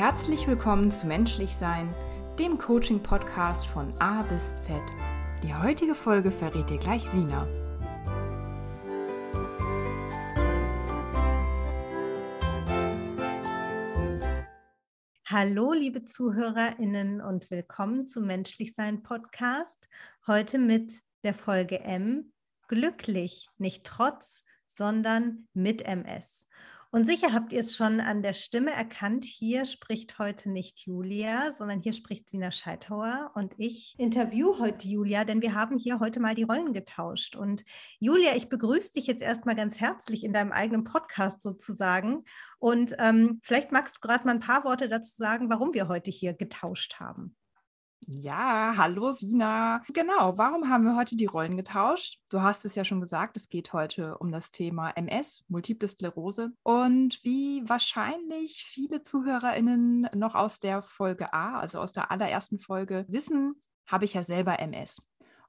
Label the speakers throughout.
Speaker 1: Herzlich willkommen zu Menschlich Sein, dem Coaching-Podcast von A bis Z. Die heutige Folge verrät dir gleich Sina.
Speaker 2: Hallo, liebe ZuhörerInnen und willkommen zum Menschlich Sein Podcast. Heute mit der Folge M. Glücklich, nicht trotz, sondern mit MS. Und sicher habt ihr es schon an der Stimme erkannt. Hier spricht heute nicht Julia, sondern hier spricht Sina Scheithauer. Und ich interview heute Julia, denn wir haben hier heute mal die Rollen getauscht. Und Julia, ich begrüße dich jetzt erstmal ganz herzlich in deinem eigenen Podcast sozusagen. Und ähm, vielleicht magst du gerade mal ein paar Worte dazu sagen, warum wir heute hier getauscht haben.
Speaker 1: Ja, hallo Sina. Genau, warum haben wir heute die Rollen getauscht? Du hast es ja schon gesagt, es geht heute um das Thema MS, Multiple Sklerose. Und wie wahrscheinlich viele ZuhörerInnen noch aus der Folge A, also aus der allerersten Folge, wissen, habe ich ja selber MS.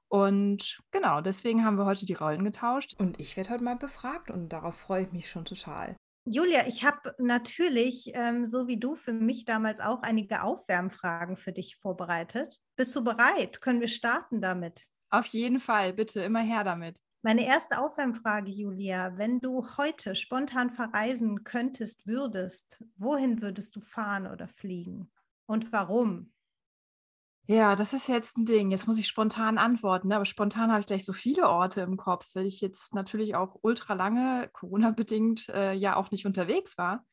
Speaker 1: Und genau, deswegen haben wir heute die Rollen getauscht. Und ich werde heute mal befragt und darauf freue ich mich schon total.
Speaker 2: Julia, ich habe natürlich, ähm, so wie du, für mich damals auch einige Aufwärmfragen für dich vorbereitet. Bist du bereit? Können wir starten damit?
Speaker 1: Auf jeden Fall, bitte, immer her damit.
Speaker 2: Meine erste Aufwärmfrage, Julia, wenn du heute spontan verreisen könntest, würdest, wohin würdest du fahren oder fliegen? Und warum?
Speaker 1: Ja, das ist jetzt ein Ding. Jetzt muss ich spontan antworten, ne? aber spontan habe ich gleich so viele Orte im Kopf, weil ich jetzt natürlich auch ultra lange, Corona-bedingt, äh, ja auch nicht unterwegs war.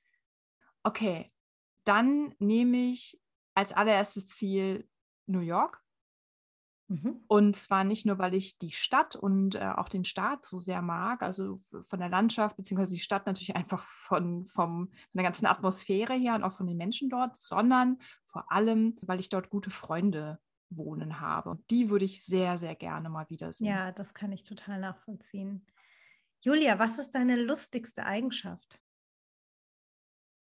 Speaker 1: Okay, dann nehme ich als allererstes Ziel New York. Mhm. Und zwar nicht nur, weil ich die Stadt und äh, auch den Staat so sehr mag, also von der Landschaft, beziehungsweise die Stadt natürlich einfach von, vom, von der ganzen Atmosphäre her und auch von den Menschen dort, sondern vor allem, weil ich dort gute Freunde wohnen habe. Und die würde ich sehr, sehr gerne mal wiedersehen.
Speaker 2: Ja, das kann ich total nachvollziehen. Julia, was ist deine lustigste Eigenschaft?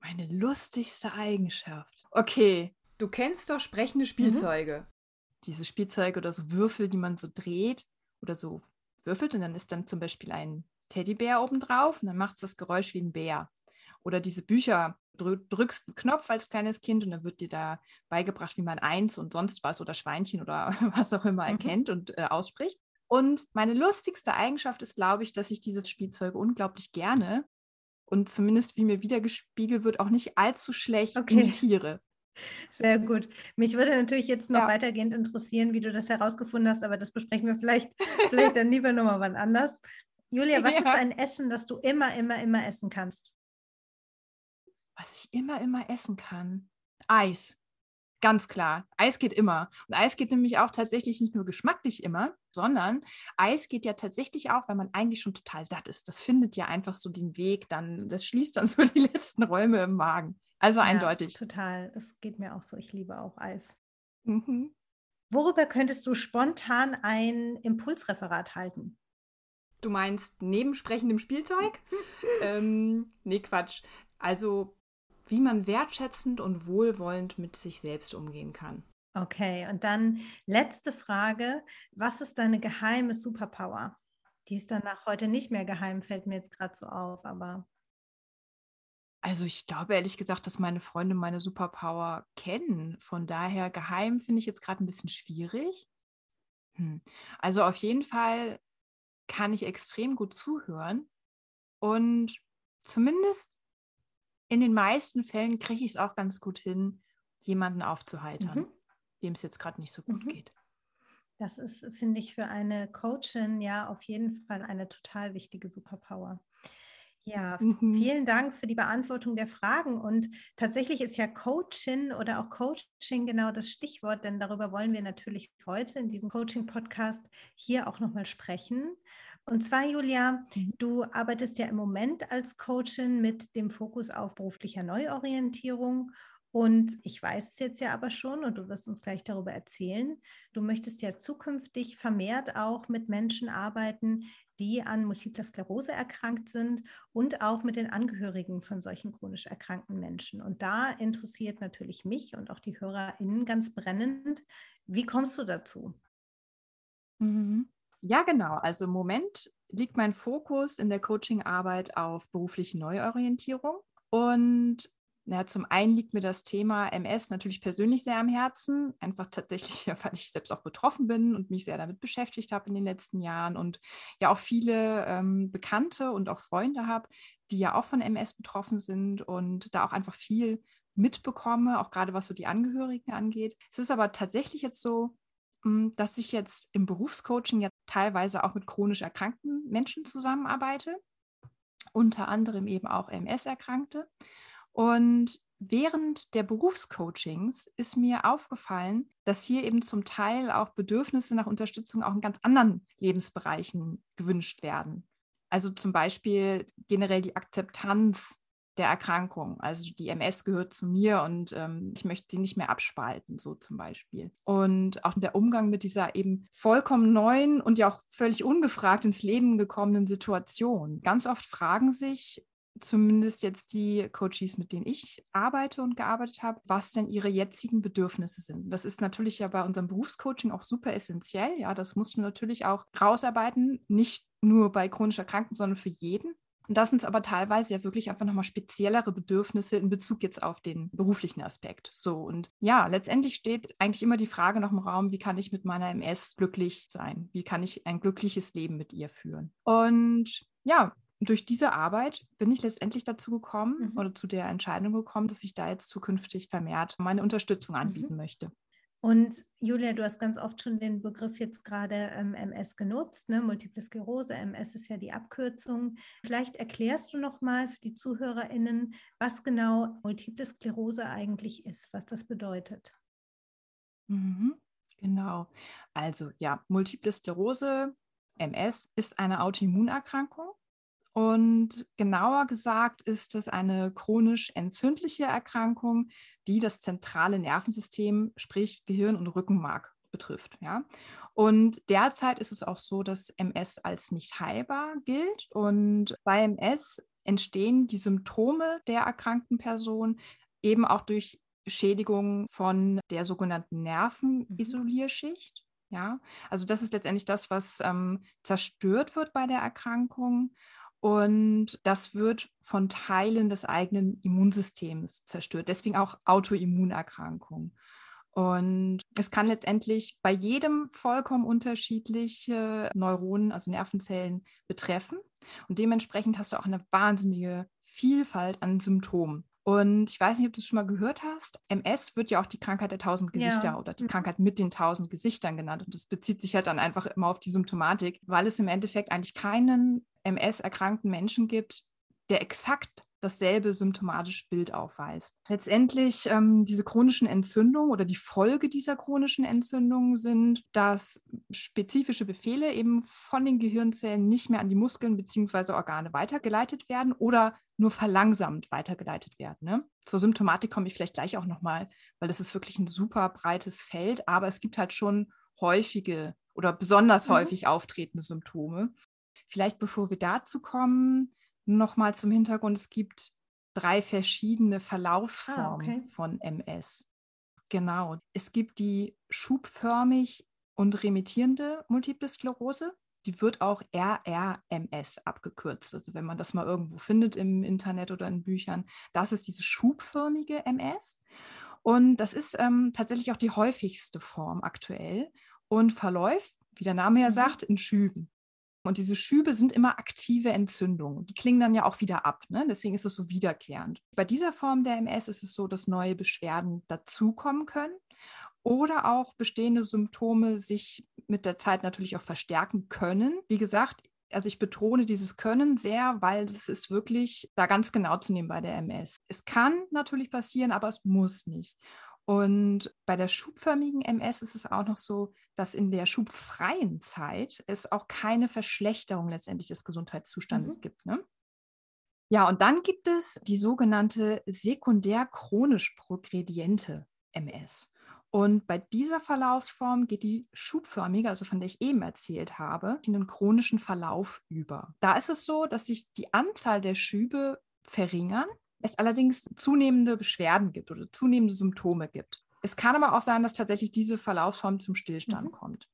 Speaker 1: Meine lustigste Eigenschaft. Okay, du kennst doch sprechende mhm. Spielzeuge. Mhm diese Spielzeuge oder so Würfel, die man so dreht oder so würfelt und dann ist dann zum Beispiel ein Teddybär obendrauf und dann macht es das Geräusch wie ein Bär. Oder diese Bücher, du drückst einen Knopf als kleines Kind und dann wird dir da beigebracht, wie man eins und sonst was oder Schweinchen oder was auch immer mhm. erkennt mhm. und äh, ausspricht. Und meine lustigste Eigenschaft ist, glaube ich, dass ich diese Spielzeuge unglaublich gerne und zumindest wie mir wieder gespiegelt wird, auch nicht allzu schlecht okay. imitiere.
Speaker 2: Sehr gut. Mich würde natürlich jetzt noch ja. weitergehend interessieren, wie du das herausgefunden hast, aber das besprechen wir vielleicht, vielleicht dann lieber nochmal wann anders. Julia, was ja. ist ein Essen, das du immer, immer, immer essen kannst?
Speaker 1: Was ich immer, immer essen kann? Eis. Ganz klar. Eis geht immer. Und Eis geht nämlich auch tatsächlich nicht nur geschmacklich immer, sondern Eis geht ja tatsächlich auch, weil man eigentlich schon total satt ist. Das findet ja einfach so den Weg, dann, das schließt dann so die letzten Räume im Magen. Also ja, eindeutig.
Speaker 2: Total. Es geht mir auch so. Ich liebe auch Eis. Mhm. Worüber könntest du spontan ein Impulsreferat halten?
Speaker 1: Du meinst neben sprechendem Spielzeug? ähm, nee, Quatsch. Also, wie man wertschätzend und wohlwollend mit sich selbst umgehen kann.
Speaker 2: Okay, und dann letzte Frage. Was ist deine geheime Superpower? Die ist danach heute nicht mehr geheim, fällt mir jetzt gerade so auf, aber
Speaker 1: also ich glaube ehrlich gesagt, dass meine Freunde meine Superpower kennen. Von daher geheim finde ich jetzt gerade ein bisschen schwierig. Hm. Also auf jeden Fall kann ich extrem gut zuhören und zumindest in den meisten Fällen kriege ich es auch ganz gut hin, jemanden aufzuheitern, mhm. dem es jetzt gerade nicht so gut mhm. geht.
Speaker 2: Das ist, finde ich, für eine Coachin ja auf jeden Fall eine total wichtige Superpower. Ja, mhm. vielen Dank für die Beantwortung der Fragen. Und tatsächlich ist ja Coaching oder auch Coaching genau das Stichwort, denn darüber wollen wir natürlich heute in diesem Coaching-Podcast hier auch nochmal sprechen. Und zwar, Julia, mhm. du arbeitest ja im Moment als Coachin mit dem Fokus auf beruflicher Neuorientierung und ich weiß es jetzt ja aber schon und du wirst uns gleich darüber erzählen. Du möchtest ja zukünftig vermehrt auch mit Menschen arbeiten, die an multipler Sklerose erkrankt sind und auch mit den Angehörigen von solchen chronisch erkrankten Menschen. Und da interessiert natürlich mich und auch die HörerInnen ganz brennend. Wie kommst du dazu?
Speaker 1: Mhm. Ja, genau. Also im Moment liegt mein Fokus in der Coachingarbeit auf berufliche Neuorientierung. Und Ja, zum einen liegt mir das Thema MS natürlich persönlich sehr am Herzen, einfach tatsächlich, weil ich selbst auch betroffen bin und mich sehr damit beschäftigt habe in den letzten Jahren und ja auch viele ähm, Bekannte und auch Freunde habe, die ja auch von MS betroffen sind und da auch einfach viel mitbekomme, auch gerade was so die Angehörigen angeht. Es ist aber tatsächlich jetzt so, hm, dass ich jetzt im Berufscoaching ja teilweise auch mit chronisch erkrankten Menschen zusammenarbeite, unter anderem eben auch MS-Erkrankte. Und während der Berufscoachings ist mir aufgefallen, dass hier eben zum Teil auch Bedürfnisse nach Unterstützung auch in ganz anderen Lebensbereichen gewünscht werden. Also zum Beispiel generell die Akzeptanz der Erkrankung. Also die MS gehört zu mir und ähm, ich möchte sie nicht mehr abspalten, so zum Beispiel. Und auch der Umgang mit dieser eben vollkommen neuen und ja auch völlig ungefragt ins Leben gekommenen Situation. Ganz oft fragen sich zumindest jetzt die Coaches, mit denen ich arbeite und gearbeitet habe, was denn ihre jetzigen Bedürfnisse sind. Das ist natürlich ja bei unserem Berufscoaching auch super essentiell. Ja, das musst du natürlich auch rausarbeiten, nicht nur bei chronisch Erkrankten, sondern für jeden. Und das sind aber teilweise ja wirklich einfach nochmal speziellere Bedürfnisse in Bezug jetzt auf den beruflichen Aspekt. So und ja, letztendlich steht eigentlich immer die Frage noch im Raum, wie kann ich mit meiner MS glücklich sein? Wie kann ich ein glückliches Leben mit ihr führen? Und ja, durch diese Arbeit bin ich letztendlich dazu gekommen mhm. oder zu der Entscheidung gekommen, dass ich da jetzt zukünftig vermehrt meine Unterstützung mhm. anbieten mhm. möchte.
Speaker 2: Und Julia, du hast ganz oft schon den Begriff jetzt gerade ähm, MS genutzt, ne? Multiple Sklerose. MS ist ja die Abkürzung. Vielleicht erklärst du noch mal für die ZuhörerInnen, was genau Multiple Sklerose eigentlich ist, was das bedeutet.
Speaker 1: Mhm. Genau. Also ja, Multiple Sklerose, MS, ist eine Autoimmunerkrankung und genauer gesagt ist es eine chronisch entzündliche Erkrankung, die das zentrale Nervensystem, sprich Gehirn und Rückenmark betrifft. Ja? Und derzeit ist es auch so, dass MS als nicht heilbar gilt. Und bei MS entstehen die Symptome der erkrankten Person eben auch durch Schädigung von der sogenannten Nervenisolierschicht. Ja, also das ist letztendlich das, was ähm, zerstört wird bei der Erkrankung. Und das wird von Teilen des eigenen Immunsystems zerstört. Deswegen auch Autoimmunerkrankung. Und es kann letztendlich bei jedem vollkommen unterschiedliche Neuronen, also Nervenzellen betreffen. Und dementsprechend hast du auch eine wahnsinnige Vielfalt an Symptomen. Und ich weiß nicht, ob du es schon mal gehört hast. MS wird ja auch die Krankheit der tausend Gesichter ja. oder die mhm. Krankheit mit den tausend Gesichtern genannt. Und das bezieht sich halt dann einfach immer auf die Symptomatik, weil es im Endeffekt eigentlich keinen MS-erkrankten Menschen gibt, der exakt dasselbe symptomatische Bild aufweist. Letztendlich ähm, diese chronischen Entzündungen oder die Folge dieser chronischen Entzündungen sind, dass spezifische Befehle eben von den Gehirnzellen nicht mehr an die Muskeln bzw. Organe weitergeleitet werden oder nur verlangsamt weitergeleitet werden. Ne? Zur Symptomatik komme ich vielleicht gleich auch nochmal, weil das ist wirklich ein super breites Feld, aber es gibt halt schon häufige oder besonders mhm. häufig auftretende Symptome. Vielleicht bevor wir dazu kommen, nochmal zum Hintergrund, es gibt drei verschiedene Verlaufsformen ah, okay. von MS. Genau. Es gibt die schubförmig und remittierende Multiple Sklerose. Die wird auch RRMS abgekürzt. Also wenn man das mal irgendwo findet im Internet oder in Büchern, das ist diese schubförmige MS. Und das ist ähm, tatsächlich auch die häufigste Form aktuell und verläuft, wie der Name ja mhm. sagt, in Schüben. Und diese Schübe sind immer aktive Entzündungen. Die klingen dann ja auch wieder ab. Ne? Deswegen ist es so wiederkehrend. Bei dieser Form der MS ist es so, dass neue Beschwerden dazukommen können oder auch bestehende Symptome sich mit der Zeit natürlich auch verstärken können. Wie gesagt, also ich betone dieses Können sehr, weil es ist wirklich da ganz genau zu nehmen bei der MS. Es kann natürlich passieren, aber es muss nicht. Und bei der schubförmigen MS ist es auch noch so, dass in der schubfreien Zeit es auch keine Verschlechterung letztendlich des Gesundheitszustandes mhm. gibt. Ne? Ja, und dann gibt es die sogenannte sekundär chronisch progrediente MS. Und bei dieser Verlaufsform geht die schubförmige, also von der ich eben erzählt habe, in den chronischen Verlauf über. Da ist es so, dass sich die Anzahl der Schübe verringern es allerdings zunehmende Beschwerden gibt oder zunehmende Symptome gibt. Es kann aber auch sein, dass tatsächlich diese Verlaufsform zum Stillstand mhm. kommt.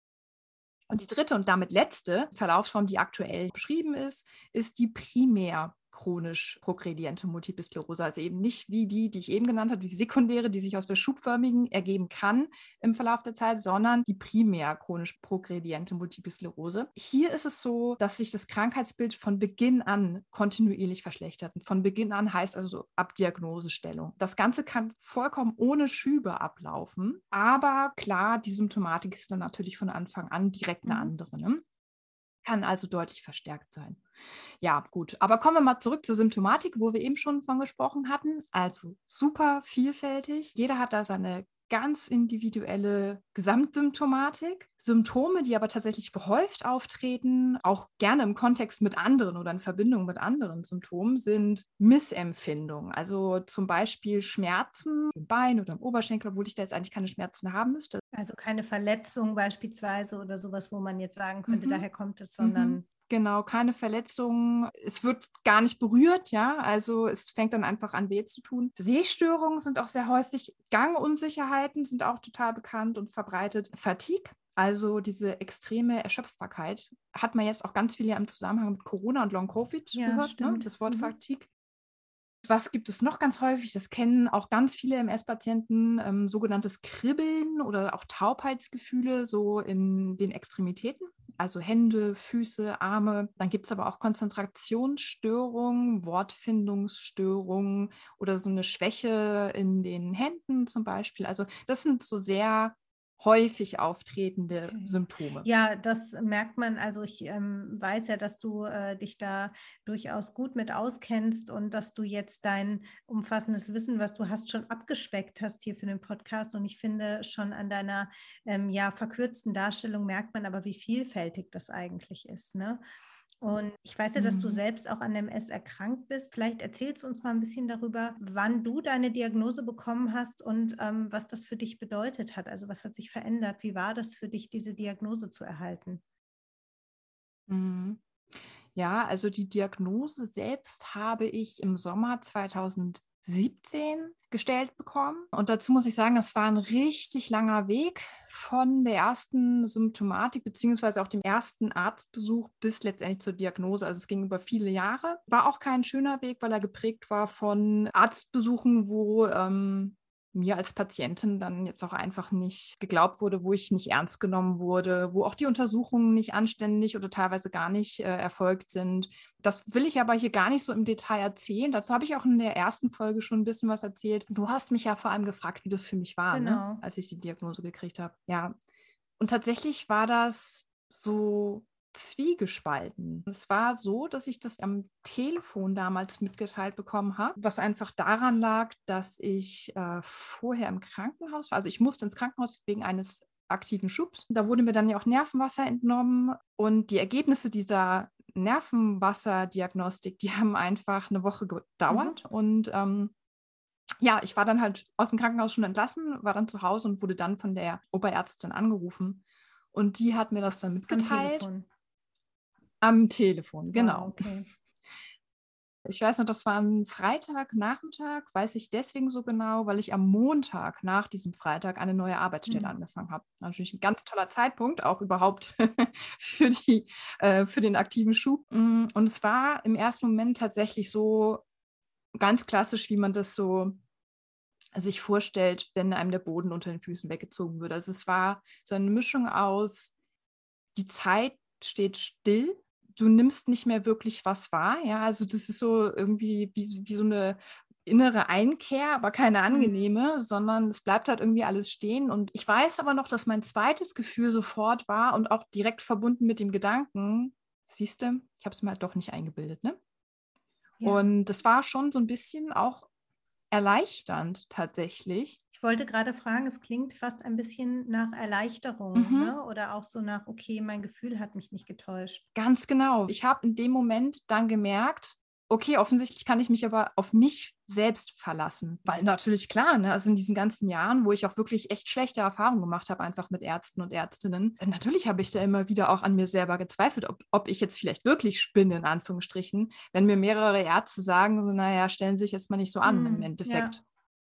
Speaker 1: Und die dritte und damit letzte Verlaufsform, die aktuell beschrieben ist, ist die primär chronisch progrediente Multiple Sklerose. Also eben nicht wie die, die ich eben genannt habe, die sekundäre, die sich aus der schubförmigen ergeben kann im Verlauf der Zeit, sondern die primär chronisch progrediente Multiple Sklerose. Hier ist es so, dass sich das Krankheitsbild von Beginn an kontinuierlich verschlechtert. Und von Beginn an heißt also so ab Diagnosestellung. Das Ganze kann vollkommen ohne Schübe ablaufen, aber klar, die Symptomatik ist dann natürlich von Anfang an direkt eine mhm. andere. Ne? Kann also deutlich verstärkt sein. Ja, gut. Aber kommen wir mal zurück zur Symptomatik, wo wir eben schon von gesprochen hatten. Also super vielfältig. Jeder hat da seine ganz individuelle Gesamtsymptomatik. Symptome, die aber tatsächlich gehäuft auftreten, auch gerne im Kontext mit anderen oder in Verbindung mit anderen Symptomen, sind Missempfindungen. Also zum Beispiel Schmerzen im Bein oder im Oberschenkel, obwohl ich da jetzt eigentlich keine Schmerzen haben müsste.
Speaker 2: Also keine Verletzung beispielsweise oder sowas, wo man jetzt sagen könnte, mhm. daher kommt es, sondern mhm.
Speaker 1: Genau, keine Verletzungen. Es wird gar nicht berührt, ja. Also es fängt dann einfach an, weh zu tun. Sehstörungen sind auch sehr häufig. Gangunsicherheiten sind auch total bekannt und verbreitet. Fatigue, also diese extreme Erschöpfbarkeit, hat man jetzt auch ganz viel ja im Zusammenhang mit Corona und Long Covid ja, gehört, ne? das Wort mhm. Fatigue. Was gibt es noch ganz häufig? Das kennen auch ganz viele MS-Patienten, ähm, sogenanntes Kribbeln oder auch Taubheitsgefühle so in den Extremitäten, also Hände, Füße, Arme. Dann gibt es aber auch Konzentrationsstörungen, Wortfindungsstörungen oder so eine Schwäche in den Händen zum Beispiel. Also das sind so sehr häufig auftretende okay. Symptome.
Speaker 2: Ja, das merkt man. Also ich ähm, weiß ja, dass du äh, dich da durchaus gut mit auskennst und dass du jetzt dein umfassendes Wissen, was du hast, schon abgespeckt hast hier für den Podcast. Und ich finde schon an deiner ähm, ja verkürzten Darstellung merkt man aber, wie vielfältig das eigentlich ist. Ne? Und ich weiß ja, dass du mhm. selbst auch an MS erkrankt bist. Vielleicht erzählst du uns mal ein bisschen darüber, wann du deine Diagnose bekommen hast und ähm, was das für dich bedeutet hat. Also was hat sich verändert? Wie war das für dich, diese Diagnose zu erhalten?
Speaker 1: Mhm. Ja, also die Diagnose selbst habe ich im Sommer 2017 gestellt bekommen. Und dazu muss ich sagen, das war ein richtig langer Weg von der ersten Symptomatik beziehungsweise auch dem ersten Arztbesuch bis letztendlich zur Diagnose. Also es ging über viele Jahre. War auch kein schöner Weg, weil er geprägt war von Arztbesuchen, wo ähm, mir als Patientin dann jetzt auch einfach nicht geglaubt wurde, wo ich nicht ernst genommen wurde, wo auch die Untersuchungen nicht anständig oder teilweise gar nicht äh, erfolgt sind. Das will ich aber hier gar nicht so im Detail erzählen. Dazu habe ich auch in der ersten Folge schon ein bisschen was erzählt. Du hast mich ja vor allem gefragt, wie das für mich war, ne, genau. ne? als ich die Diagnose gekriegt habe. Ja. Und tatsächlich war das so zwiegespalten. Es war so, dass ich das am Telefon damals mitgeteilt bekommen habe, was einfach daran lag, dass ich äh, vorher im Krankenhaus war. Also ich musste ins Krankenhaus wegen eines aktiven Schubs. Da wurde mir dann ja auch Nervenwasser entnommen und die Ergebnisse dieser Nervenwasserdiagnostik, die haben einfach eine Woche gedauert mhm. und ähm, ja, ich war dann halt aus dem Krankenhaus schon entlassen, war dann zu Hause und wurde dann von der Oberärztin angerufen. Und die hat mir das dann mitgeteilt. Am Telefon, genau. Oh, okay. Ich weiß noch, das war ein Freitagnachmittag, weiß ich deswegen so genau, weil ich am Montag nach diesem Freitag eine neue Arbeitsstelle mhm. angefangen habe. Natürlich ein ganz toller Zeitpunkt, auch überhaupt für, die, äh, für den aktiven Schub. Mm, und es war im ersten Moment tatsächlich so ganz klassisch, wie man das so sich vorstellt, wenn einem der Boden unter den Füßen weggezogen würde. Also es war so eine Mischung aus, die Zeit steht still du nimmst nicht mehr wirklich was wahr. Ja, also das ist so irgendwie wie, wie so eine innere Einkehr, aber keine mhm. angenehme, sondern es bleibt halt irgendwie alles stehen. Und ich weiß aber noch, dass mein zweites Gefühl sofort war und auch direkt verbunden mit dem Gedanken, siehst du, ich habe es mir halt doch nicht eingebildet, ne? Ja. Und das war schon so ein bisschen auch erleichternd tatsächlich,
Speaker 2: ich wollte gerade fragen, es klingt fast ein bisschen nach Erleichterung mhm. ne? oder auch so nach, okay, mein Gefühl hat mich nicht getäuscht.
Speaker 1: Ganz genau. Ich habe in dem Moment dann gemerkt, okay, offensichtlich kann ich mich aber auf mich selbst verlassen. Weil natürlich klar, ne, also in diesen ganzen Jahren, wo ich auch wirklich echt schlechte Erfahrungen gemacht habe, einfach mit Ärzten und Ärztinnen, äh, natürlich habe ich da immer wieder auch an mir selber gezweifelt, ob, ob ich jetzt vielleicht wirklich spinne, in Anführungsstrichen, wenn mir mehrere Ärzte sagen, so, naja, stellen Sie sich jetzt mal nicht so an mm, im Endeffekt. Ja.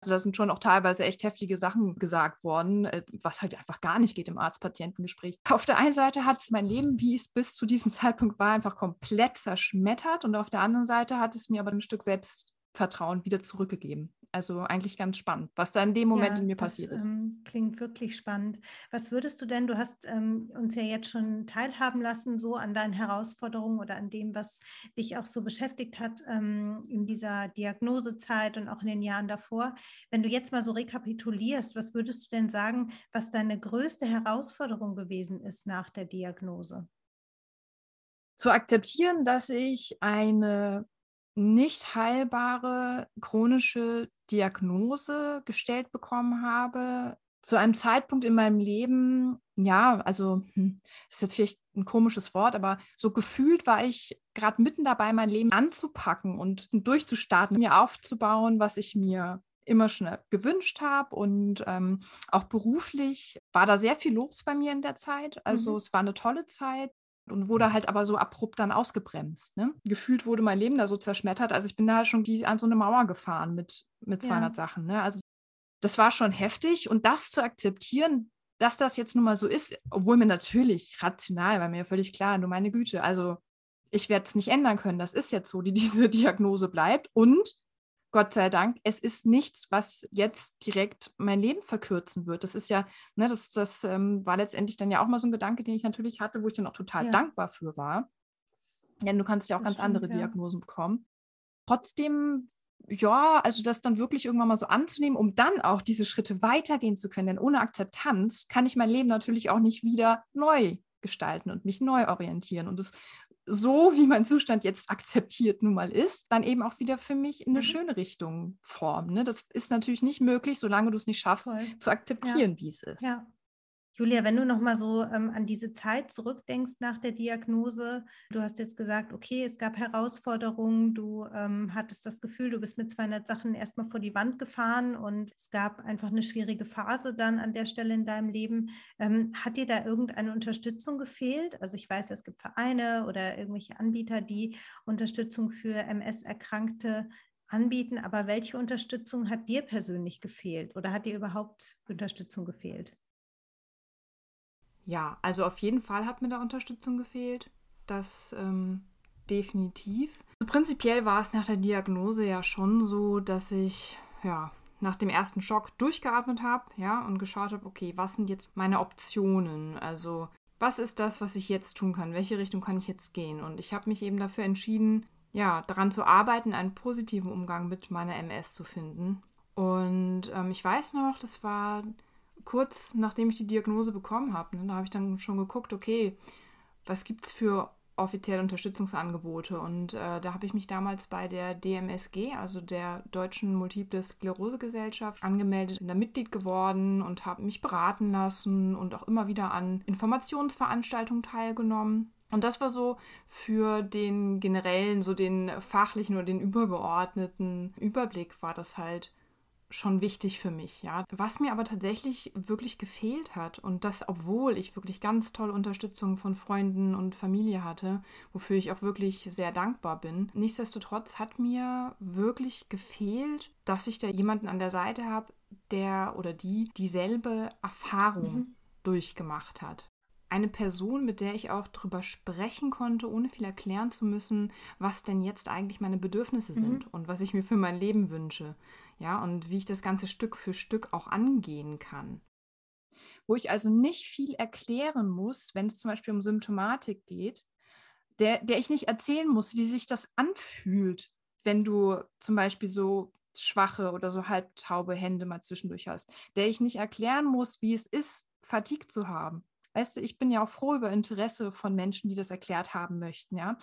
Speaker 1: Also da sind schon auch teilweise echt heftige Sachen gesagt worden, äh, was halt einfach gar nicht geht im Arzt-Patientengespräch. Auf der einen Seite hat es mein Leben, wie es bis zu diesem Zeitpunkt war, einfach komplett zerschmettert und auf der anderen Seite hat es mir aber ein Stück Selbstvertrauen wieder zurückgegeben. Also eigentlich ganz spannend, was da in dem Moment ja, in mir passiert ist.
Speaker 2: Ähm, klingt wirklich spannend. Was würdest du denn, du hast ähm, uns ja jetzt schon teilhaben lassen, so an deinen Herausforderungen oder an dem, was dich auch so beschäftigt hat ähm, in dieser Diagnosezeit und auch in den Jahren davor. Wenn du jetzt mal so rekapitulierst, was würdest du denn sagen, was deine größte Herausforderung gewesen ist nach der Diagnose?
Speaker 1: Zu akzeptieren, dass ich eine nicht heilbare chronische Diagnose gestellt bekommen habe, zu einem Zeitpunkt in meinem Leben, ja, also hm, ist jetzt vielleicht ein komisches Wort, aber so gefühlt war ich gerade mitten dabei, mein Leben anzupacken und durchzustarten, mir aufzubauen, was ich mir immer schon gewünscht habe und ähm, auch beruflich war da sehr viel los bei mir in der Zeit. Also mhm. es war eine tolle Zeit und wurde halt aber so abrupt dann ausgebremst. Ne? Gefühlt wurde mein Leben da so zerschmettert. Also ich bin da halt schon wie an so eine Mauer gefahren mit, mit 200 ja. Sachen. Ne? Also das war schon heftig und das zu akzeptieren, dass das jetzt nun mal so ist, obwohl mir natürlich rational war mir völlig klar, nur meine Güte, also ich werde es nicht ändern können. Das ist jetzt so, die diese Diagnose bleibt und Gott sei Dank, es ist nichts, was jetzt direkt mein Leben verkürzen wird. Das ist ja, ne, das, das ähm, war letztendlich dann ja auch mal so ein Gedanke, den ich natürlich hatte, wo ich dann auch total ja. dankbar für war. Denn du kannst ja auch das ganz stimmt, andere ja. Diagnosen bekommen. Trotzdem, ja, also das dann wirklich irgendwann mal so anzunehmen, um dann auch diese Schritte weitergehen zu können. Denn ohne Akzeptanz kann ich mein Leben natürlich auch nicht wieder neu gestalten und mich neu orientieren. Und es so, wie mein Zustand jetzt akzeptiert nun mal ist, dann eben auch wieder für mich in eine mhm. schöne Richtung formen. Ne? Das ist natürlich nicht möglich, solange du es nicht schaffst, Voll. zu akzeptieren, ja. wie es ist.
Speaker 2: Ja. Julia, wenn du noch mal so ähm, an diese Zeit zurückdenkst nach der Diagnose, du hast jetzt gesagt, okay, es gab Herausforderungen, du ähm, hattest das Gefühl, du bist mit 200 Sachen erstmal vor die Wand gefahren und es gab einfach eine schwierige Phase dann an der Stelle in deinem Leben. Ähm, hat dir da irgendeine Unterstützung gefehlt? Also ich weiß, es gibt Vereine oder irgendwelche Anbieter, die Unterstützung für MS-Erkrankte anbieten, aber welche Unterstützung hat dir persönlich gefehlt oder hat dir überhaupt Unterstützung gefehlt?
Speaker 1: Ja, also auf jeden Fall hat mir da Unterstützung gefehlt. Das ähm, definitiv. Also prinzipiell war es nach der Diagnose ja schon so, dass ich ja nach dem ersten Schock durchgeatmet habe, ja, und geschaut habe, okay, was sind jetzt meine Optionen? Also was ist das, was ich jetzt tun kann? Welche Richtung kann ich jetzt gehen? Und ich habe mich eben dafür entschieden, ja, daran zu arbeiten, einen positiven Umgang mit meiner MS zu finden. Und ähm, ich weiß noch, das war kurz nachdem ich die Diagnose bekommen habe, ne, da habe ich dann schon geguckt, okay, was gibt es für offizielle Unterstützungsangebote? Und äh, da habe ich mich damals bei der DMSG, also der Deutschen Multiple Sklerose Gesellschaft, angemeldet, bin da Mitglied geworden und habe mich beraten lassen und auch immer wieder an Informationsveranstaltungen teilgenommen. Und das war so für den generellen, so den fachlichen oder den übergeordneten Überblick war das halt schon wichtig für mich, ja. Was mir aber tatsächlich wirklich gefehlt hat und das, obwohl ich wirklich ganz tolle Unterstützung von Freunden und Familie hatte, wofür ich auch wirklich sehr dankbar bin. Nichtsdestotrotz hat mir wirklich gefehlt, dass ich da jemanden an der Seite habe, der oder die dieselbe Erfahrung mhm. durchgemacht hat eine Person, mit der ich auch drüber sprechen konnte, ohne viel erklären zu müssen, was denn jetzt eigentlich meine Bedürfnisse mhm. sind und was ich mir für mein Leben wünsche. Ja, und wie ich das Ganze Stück für Stück auch angehen kann. Wo ich also nicht viel erklären muss, wenn es zum Beispiel um Symptomatik geht, der, der ich nicht erzählen muss, wie sich das anfühlt, wenn du zum Beispiel so schwache oder so halbtaube Hände mal zwischendurch hast, der ich nicht erklären muss, wie es ist, Fatigue zu haben Weißt du, ich bin ja auch froh über Interesse von Menschen, die das erklärt haben möchten, ja.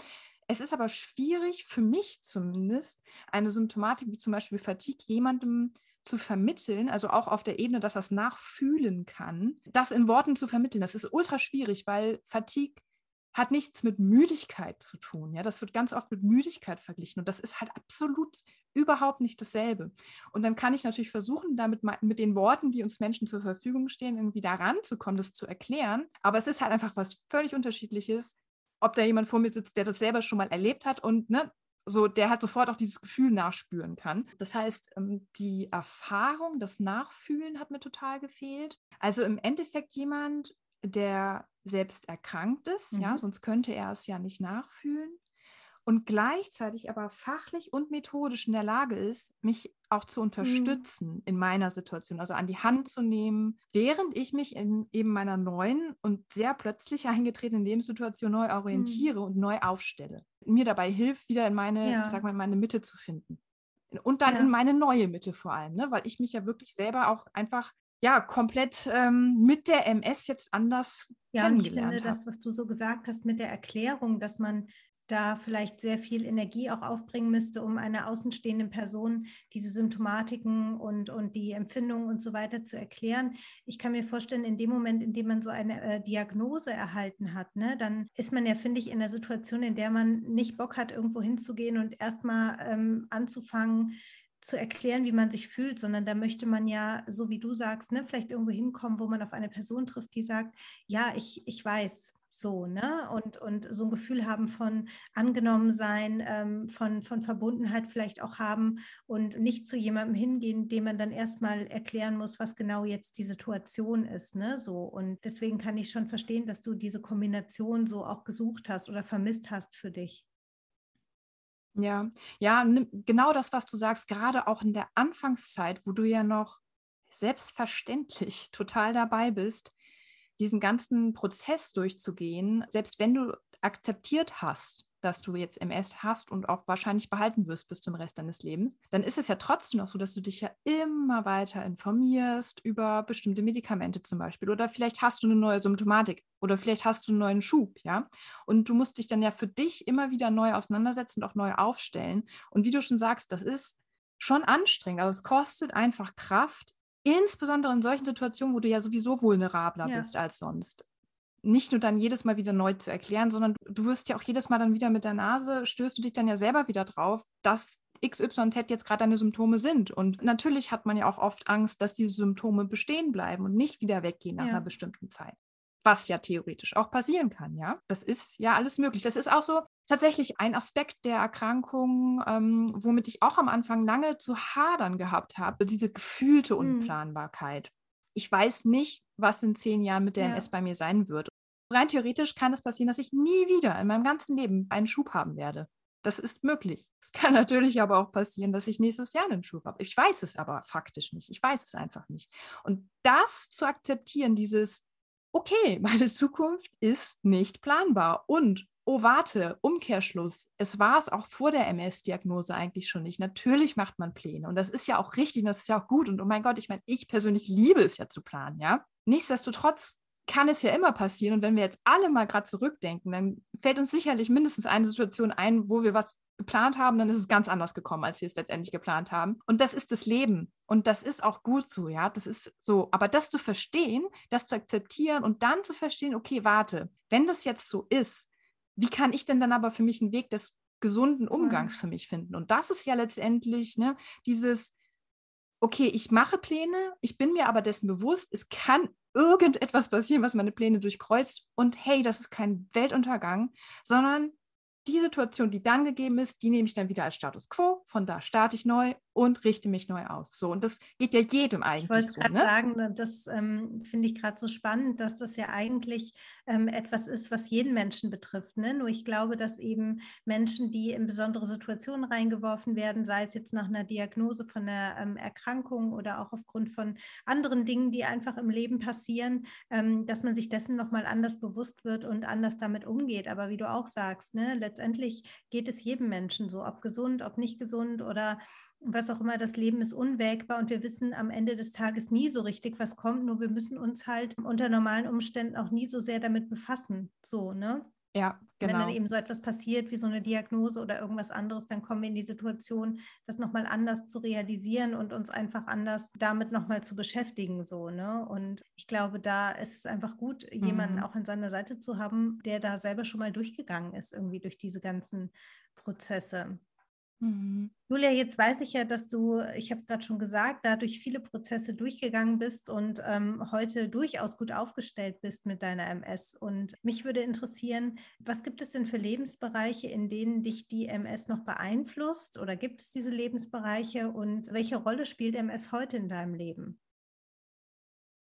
Speaker 1: Es ist aber schwierig, für mich zumindest, eine Symptomatik wie zum Beispiel Fatigue jemandem zu vermitteln, also auch auf der Ebene, dass er es nachfühlen kann, das in Worten zu vermitteln. Das ist ultra schwierig, weil Fatigue hat nichts mit Müdigkeit zu tun. Ja, das wird ganz oft mit Müdigkeit verglichen und das ist halt absolut überhaupt nicht dasselbe. Und dann kann ich natürlich versuchen, damit mit den Worten, die uns Menschen zur Verfügung stehen, irgendwie da ranzukommen, das zu erklären. Aber es ist halt einfach was völlig unterschiedliches, ob da jemand vor mir sitzt, der das selber schon mal erlebt hat und ne, so, der halt sofort auch dieses Gefühl nachspüren kann. Das heißt, ähm, die Erfahrung, das Nachfühlen hat mir total gefehlt. Also im Endeffekt jemand, der selbst erkrankt ist, mhm. ja, sonst könnte er es ja nicht nachfühlen und gleichzeitig aber fachlich und methodisch in der Lage ist, mich auch zu mhm. unterstützen mhm. in meiner Situation, also an die Hand zu nehmen, während ich mich in eben meiner neuen und sehr plötzlich eingetretenen Lebenssituation neu orientiere mhm. und neu aufstelle. Mir dabei hilft, wieder in meine, ja. ich sag mal, in meine Mitte zu finden. Und dann ja. in meine neue Mitte vor allem, ne? weil ich mich ja wirklich selber auch einfach ja, komplett ähm, mit der MS jetzt anders ja, kennengelernt habe. Ja, ich finde
Speaker 2: hab. das, was du so gesagt hast mit der Erklärung, dass man da vielleicht sehr viel Energie auch aufbringen müsste, um einer außenstehenden Person diese Symptomatiken und, und die Empfindungen und so weiter zu erklären. Ich kann mir vorstellen, in dem Moment, in dem man so eine äh, Diagnose erhalten hat, ne, dann ist man ja, finde ich, in der Situation, in der man nicht Bock hat, irgendwo hinzugehen und erstmal ähm, anzufangen, zu erklären, wie man sich fühlt, sondern da möchte man ja, so wie du sagst, ne, vielleicht irgendwo hinkommen, wo man auf eine Person trifft, die sagt, ja, ich, ich weiß, so, ne? Und, und so ein Gefühl haben von angenommen sein, ähm, von, von Verbundenheit vielleicht auch haben und nicht zu jemandem hingehen, dem man dann erstmal erklären muss, was genau jetzt die Situation ist, ne? So. Und deswegen kann ich schon verstehen, dass du diese Kombination so auch gesucht hast oder vermisst hast für dich.
Speaker 1: Ja, ja, genau das, was du sagst, gerade auch in der Anfangszeit, wo du ja noch selbstverständlich total dabei bist, diesen ganzen Prozess durchzugehen, selbst wenn du akzeptiert hast, dass du jetzt MS hast und auch wahrscheinlich behalten wirst bis zum Rest deines Lebens, dann ist es ja trotzdem noch so, dass du dich ja immer weiter informierst über bestimmte Medikamente zum Beispiel. Oder vielleicht hast du eine neue Symptomatik oder vielleicht hast du einen neuen Schub, ja. Und du musst dich dann ja für dich immer wieder neu auseinandersetzen und auch neu aufstellen. Und wie du schon sagst, das ist schon anstrengend. Also es kostet einfach Kraft, Insbesondere in solchen Situationen, wo du ja sowieso vulnerabler ja. bist als sonst. Nicht nur dann jedes Mal wieder neu zu erklären, sondern du wirst ja auch jedes Mal dann wieder mit der Nase, stößt du dich dann ja selber wieder drauf, dass XYZ jetzt gerade deine Symptome sind. Und natürlich hat man ja auch oft Angst, dass diese Symptome bestehen bleiben und nicht wieder weggehen nach ja. einer bestimmten Zeit was ja theoretisch auch passieren kann, ja. Das ist ja alles möglich. Das ist auch so tatsächlich ein Aspekt der Erkrankung, ähm, womit ich auch am Anfang lange zu hadern gehabt habe, diese gefühlte hm. Unplanbarkeit. Mhm. Ich weiß nicht, was in zehn Jahren mit der ja. MS bei mir sein wird. Rein theoretisch kann es passieren, dass ich nie wieder in meinem ganzen Leben einen Schub haben werde. Das ist möglich. Es kann natürlich aber auch passieren, dass ich nächstes Jahr einen Schub habe. Ich weiß es aber faktisch nicht. Ich weiß es einfach nicht. Und das zu akzeptieren, dieses, okay, meine Zukunft ist nicht planbar. Und, oh warte, Umkehrschluss, es war es auch vor der MS-Diagnose eigentlich schon nicht. Natürlich macht man Pläne und das ist ja auch richtig und das ist ja auch gut. Und oh mein Gott, ich meine, ich persönlich liebe es ja zu planen, ja. Nichtsdestotrotz kann es ja immer passieren. Und wenn wir jetzt alle mal gerade zurückdenken, dann fällt uns sicherlich mindestens eine Situation ein, wo wir was geplant haben, dann ist es ganz anders gekommen, als wir es letztendlich geplant haben. Und das ist das Leben. Und das ist auch gut so, ja. Das ist so. Aber das zu verstehen, das zu akzeptieren und dann zu verstehen, okay, warte, wenn das jetzt so ist, wie kann ich denn dann aber für mich einen Weg des gesunden Umgangs für mich finden? Und das ist ja letztendlich ne, dieses, okay, ich mache Pläne, ich bin mir aber dessen bewusst, es kann irgendetwas passieren, was meine Pläne durchkreuzt. Und hey, das ist kein Weltuntergang, sondern die Situation, die dann gegeben ist, die nehme ich dann wieder als Status quo. Von da starte ich neu und richte mich neu aus. So, und das geht ja jedem eigentlich. Ich
Speaker 2: wollte
Speaker 1: so,
Speaker 2: gerade ne? sagen, das ähm, finde ich gerade so spannend, dass das ja eigentlich ähm, etwas ist, was jeden Menschen betrifft. Ne? Nur ich glaube, dass eben Menschen, die in besondere Situationen reingeworfen werden, sei es jetzt nach einer Diagnose von einer ähm, Erkrankung oder auch aufgrund von anderen Dingen, die einfach im Leben passieren, ähm, dass man sich dessen nochmal anders bewusst wird und anders damit umgeht. Aber wie du auch sagst, ne, letztendlich geht es jedem Menschen so, ob gesund, ob nicht gesund oder was auch immer, das Leben ist unwägbar und wir wissen am Ende des Tages nie so richtig, was kommt, nur wir müssen uns halt unter normalen Umständen auch nie so sehr damit befassen. So, ne?
Speaker 1: Ja, genau.
Speaker 2: Wenn dann genau. eben so etwas passiert wie so eine Diagnose oder irgendwas anderes, dann kommen wir in die Situation, das nochmal anders zu realisieren und uns einfach anders damit nochmal zu beschäftigen. So, ne? Und ich glaube, da ist es einfach gut, jemanden mhm. auch an seiner Seite zu haben, der da selber schon mal durchgegangen ist, irgendwie durch diese ganzen Prozesse. Mhm. Julia, jetzt weiß ich ja, dass du, ich habe es gerade schon gesagt, dadurch viele Prozesse durchgegangen bist und ähm, heute durchaus gut aufgestellt bist mit deiner MS. Und mich würde interessieren, was gibt es denn für Lebensbereiche, in denen dich die MS noch beeinflusst? Oder gibt es diese Lebensbereiche und welche Rolle spielt MS heute in deinem Leben?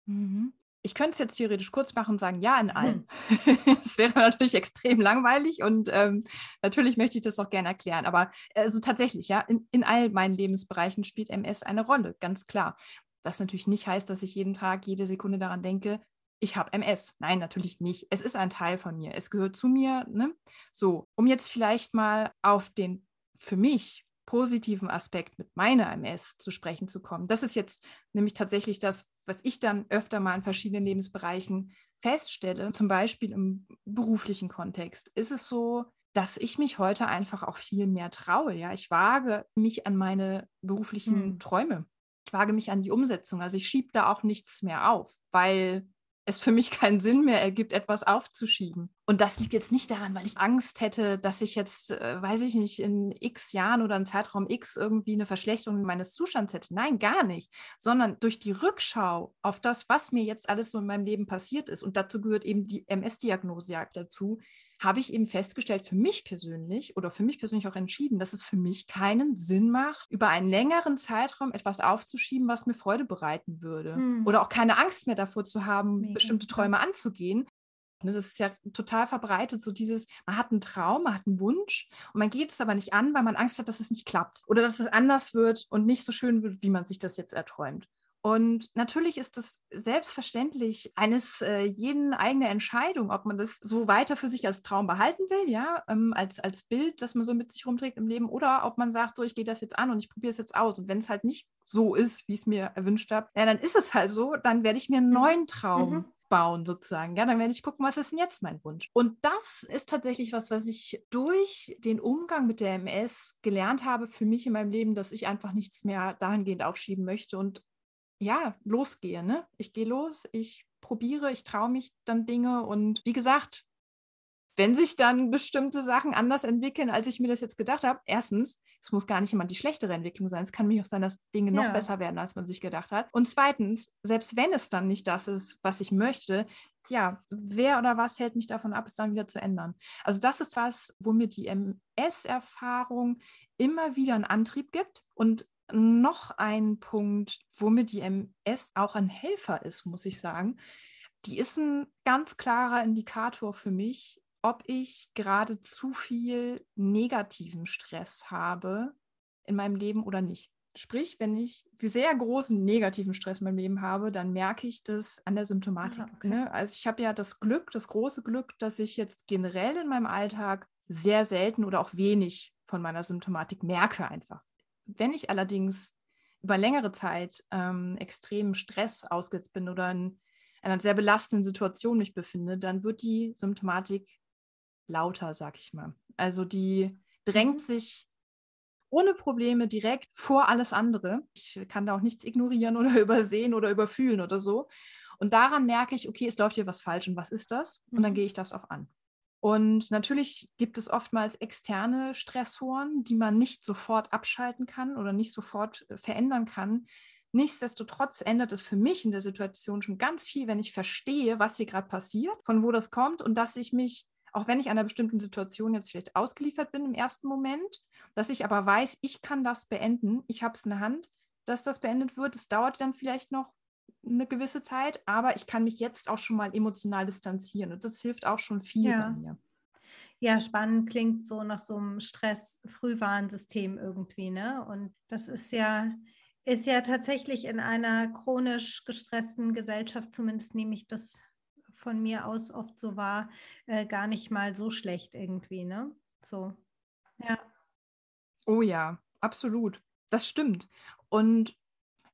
Speaker 1: Mhm. Ich könnte es jetzt theoretisch kurz machen und sagen, ja, in allem. Es wäre natürlich extrem langweilig und ähm, natürlich möchte ich das auch gerne erklären. Aber also tatsächlich, ja, in, in all meinen Lebensbereichen spielt MS eine Rolle, ganz klar. Was natürlich nicht heißt, dass ich jeden Tag, jede Sekunde daran denke, ich habe MS. Nein, natürlich nicht. Es ist ein Teil von mir. Es gehört zu mir. Ne? So, um jetzt vielleicht mal auf den für mich positiven Aspekt mit meiner MS zu sprechen zu kommen. Das ist jetzt nämlich tatsächlich das, was ich dann öfter mal in verschiedenen Lebensbereichen feststelle, zum Beispiel im beruflichen Kontext, ist es so, dass ich mich heute einfach auch viel mehr traue. Ja, ich wage mich an meine beruflichen hm. Träume. Ich wage mich an die Umsetzung. Also ich schiebe da auch nichts mehr auf, weil es für mich keinen Sinn mehr ergibt, etwas aufzuschieben. Und das liegt jetzt nicht daran, weil ich Angst hätte, dass ich jetzt, äh, weiß ich nicht, in x Jahren oder in Zeitraum x irgendwie eine Verschlechterung meines Zustands hätte. Nein, gar nicht. Sondern durch die Rückschau auf das, was mir jetzt alles so in meinem Leben passiert ist, und dazu gehört eben die MS-Diagnose dazu, habe ich eben festgestellt, für mich persönlich oder für mich persönlich auch entschieden, dass es für mich keinen Sinn macht, über einen längeren Zeitraum etwas aufzuschieben, was mir Freude bereiten würde. Hm. Oder auch keine Angst mehr davor zu haben, Mega. bestimmte Träume anzugehen. Ne, das ist ja total verbreitet, so dieses, man hat einen Traum, man hat einen Wunsch und man geht es aber nicht an, weil man Angst hat, dass es nicht klappt oder dass es anders wird und nicht so schön wird, wie man sich das jetzt erträumt. Und natürlich ist es selbstverständlich eines äh, jeden eigene Entscheidung, ob man das so weiter für sich als Traum behalten will, ja, ähm, als, als Bild, das man so mit sich rumträgt im Leben, oder ob man sagt, so, ich gehe das jetzt an und ich probiere es jetzt aus. Und wenn es halt nicht so ist, wie ich es mir erwünscht habe, ja, dann ist es halt so, dann werde ich mir einen mhm. neuen Traum mhm bauen sozusagen. Ja, dann werde ich gucken, was ist denn jetzt mein Wunsch? Und das ist tatsächlich was, was ich durch den Umgang mit der MS gelernt habe für mich in meinem Leben, dass ich einfach nichts mehr dahingehend aufschieben möchte und ja, losgehe. Ne? Ich gehe los, ich probiere, ich traue mich dann Dinge und wie gesagt, wenn sich dann bestimmte Sachen anders entwickeln, als ich mir das jetzt gedacht habe, erstens, es muss gar nicht immer die schlechtere Entwicklung sein. Es kann mich auch sein, dass Dinge noch ja. besser werden, als man sich gedacht hat. Und zweitens, selbst wenn es dann nicht das ist, was ich möchte, ja, wer oder was hält mich davon ab, es dann wieder zu ändern? Also das ist was, wo mir die MS-Erfahrung immer wieder einen Antrieb gibt und noch ein Punkt, womit die MS auch ein Helfer ist, muss ich sagen. Die ist ein ganz klarer Indikator für mich, ob ich gerade zu viel negativen Stress habe in meinem Leben oder nicht. Sprich, wenn ich sehr großen negativen Stress in meinem Leben habe, dann merke ich das an der Symptomatik. Ah, okay. ne? Also ich habe ja das Glück, das große Glück, dass ich jetzt generell in meinem Alltag sehr selten oder auch wenig von meiner Symptomatik merke einfach. Wenn ich allerdings über längere Zeit ähm, extremen Stress ausgesetzt bin oder in einer sehr belastenden Situation mich befinde, dann wird die Symptomatik lauter, sag ich mal. Also die drängt mhm. sich ohne Probleme direkt vor alles andere. Ich kann da auch nichts ignorieren oder übersehen oder überfühlen oder so. Und daran merke ich, okay, es läuft hier was falsch und was ist das? Und dann mhm. gehe ich das auch an. Und natürlich gibt es oftmals externe Stressoren, die man nicht sofort abschalten kann oder nicht sofort äh, verändern kann. Nichtsdestotrotz ändert es für mich in der Situation schon ganz viel, wenn ich verstehe, was hier gerade passiert, von wo das kommt und dass ich mich, auch wenn ich einer bestimmten Situation jetzt vielleicht ausgeliefert bin im ersten Moment, dass ich aber weiß, ich kann das beenden, ich habe es in der Hand, dass das beendet wird. Es dauert dann vielleicht noch eine gewisse Zeit, aber ich kann mich jetzt auch schon mal emotional distanzieren und das hilft auch schon viel ja. bei mir.
Speaker 2: Ja, spannend klingt so nach so einem Stress-Frühwarnsystem irgendwie, ne? Und das ist ja, ist ja tatsächlich in einer chronisch gestressten Gesellschaft, zumindest nehme ich das von mir aus oft so wahr, äh, gar nicht mal so schlecht irgendwie, ne? So, ja.
Speaker 1: Oh ja, absolut. Das stimmt. Und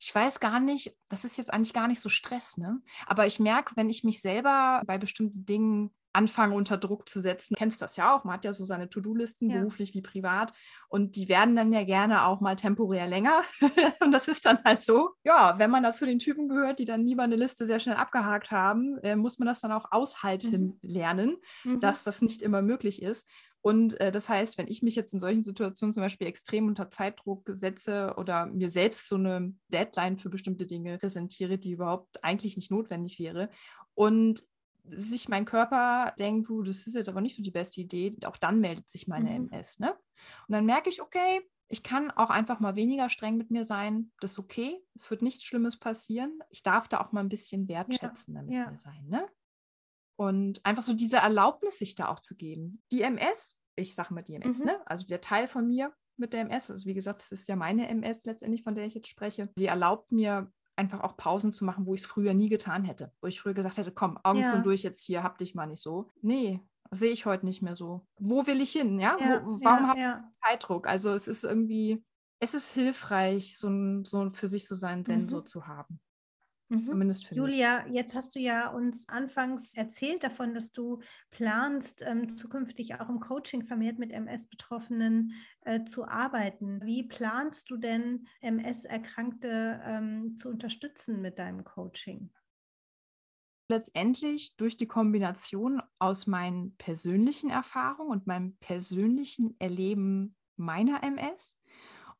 Speaker 1: ich weiß gar nicht, das ist jetzt eigentlich gar nicht so Stress, ne? Aber ich merke, wenn ich mich selber bei bestimmten Dingen anfange unter Druck zu setzen. Du kennst das ja auch, man hat ja so seine To-Do-Listen, ja. beruflich wie privat. Und die werden dann ja gerne auch mal temporär länger. und das ist dann halt so. Ja, wenn man da zu den Typen gehört, die dann lieber eine Liste sehr schnell abgehakt haben, äh, muss man das dann auch aushalten mhm. lernen, mhm. dass das nicht immer möglich ist. Und äh, das heißt, wenn ich mich jetzt in solchen Situationen zum Beispiel extrem unter Zeitdruck setze oder mir selbst so eine Deadline für bestimmte Dinge präsentiere, die überhaupt eigentlich nicht notwendig wäre und sich mein Körper denkt, du, das ist jetzt aber nicht so die beste Idee, auch dann meldet sich meine mhm. MS. Ne? Und dann merke ich, okay, ich kann auch einfach mal weniger streng mit mir sein. Das ist okay. Es wird nichts Schlimmes passieren. Ich darf da auch mal ein bisschen wertschätzender ja, mit ja. mir sein. Ne? Und einfach so diese Erlaubnis, sich da auch zu geben. Die MS, ich sage mal die MS, mhm. ne? also der Teil von mir mit der MS, also wie gesagt, es ist ja meine MS letztendlich, von der ich jetzt spreche, die erlaubt mir einfach auch Pausen zu machen, wo ich es früher nie getan hätte. Wo ich früher gesagt hätte, komm, Augen ja. zu und durch jetzt hier, hab dich mal nicht so. Nee, sehe ich heute nicht mehr so. Wo will ich hin? Ja, ja wo, warum ja, habe ich Zeitdruck? Also es ist irgendwie, es ist hilfreich, so, so für sich so seinen Sensor mhm. zu haben.
Speaker 2: Mhm. Zumindest für Julia, mich. jetzt hast du ja uns anfangs erzählt davon, dass du planst, ähm, zukünftig auch im Coaching vermehrt mit MS-Betroffenen äh, zu arbeiten. Wie planst du denn, MS-Erkrankte ähm, zu unterstützen mit deinem Coaching?
Speaker 1: Letztendlich durch die Kombination aus meinen persönlichen Erfahrungen und meinem persönlichen Erleben meiner MS